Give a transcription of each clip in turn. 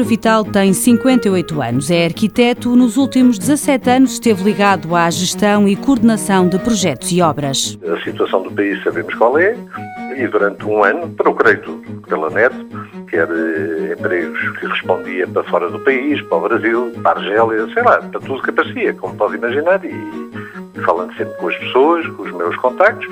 Vital tem 58 anos, é arquiteto. Nos últimos 17 anos esteve ligado à gestão e coordenação de projetos e obras. A situação do país sabemos qual é e durante um ano procurei tudo pela net, quer eh, empregos que respondia para fora do país, para o Brasil, para a Argélia, sei lá, para tudo que aparecia, como pode imaginar, e falando sempre com as pessoas, com os meus contactos,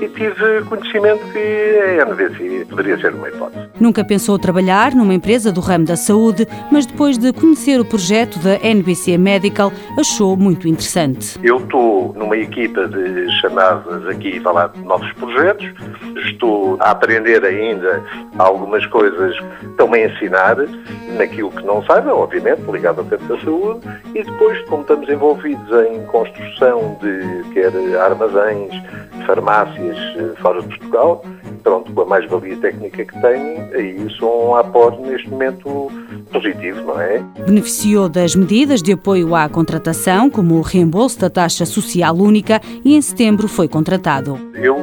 e tive conhecimento que a NVC poderia ser uma hipótese. Nunca pensou trabalhar numa empresa do ramo da saúde, mas depois de conhecer o projeto da NBC Medical, achou muito interessante. Eu estou numa equipa de chamadas aqui, falar de novos projetos, estou a aprender ainda algumas coisas, estão-me a ensinar naquilo que não saiba, obviamente, ligado ao campo da saúde, e depois, como estamos envolvidos em construção de quer armazéns, farmácias eh, fora de Portugal, pronto, com a mais-valia técnica que tenho, aí sou um aporte neste momento positivo, não é? Beneficiou das medidas de apoio à contratação, como o reembolso da taxa social única, e em setembro foi contratado. Eu,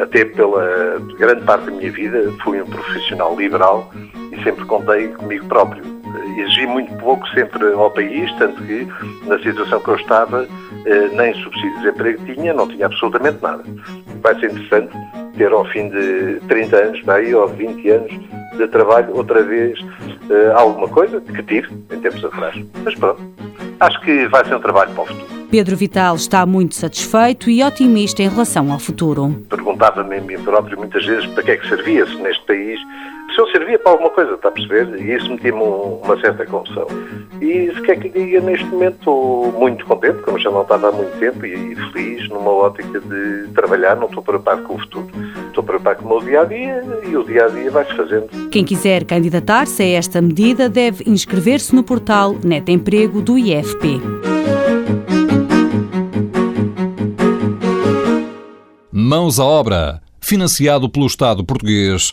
até pela grande parte da minha vida, fui um profissional liberal e sempre contei comigo próprio. Exigi muito pouco sempre ao país, tanto que na situação que eu estava, eh, nem subsídio de desemprego tinha, não tinha absolutamente nada. Vai ser interessante ter ao fim de 30 anos, daí, ou 20 anos de trabalho, outra vez eh, alguma coisa que tive em tempos atrás. Mas pronto, acho que vai ser um trabalho para o futuro. Pedro Vital está muito satisfeito e otimista em relação ao futuro. Perguntava-me a mim próprio muitas vezes para que é que servia-se neste país se eu servia para alguma coisa, está a perceber? E isso metia-me uma certa confusão. E se quer que diga, neste momento estou muito contente, como já não estava há muito tempo, e feliz numa ótica de trabalhar, não estou preocupado com o futuro. Estou preocupado com o meu dia-a-dia e o dia-a-dia vai-se fazendo. Quem quiser candidatar-se a esta medida deve inscrever-se no portal Net Emprego do IFP. Mãos à obra, financiado pelo Estado português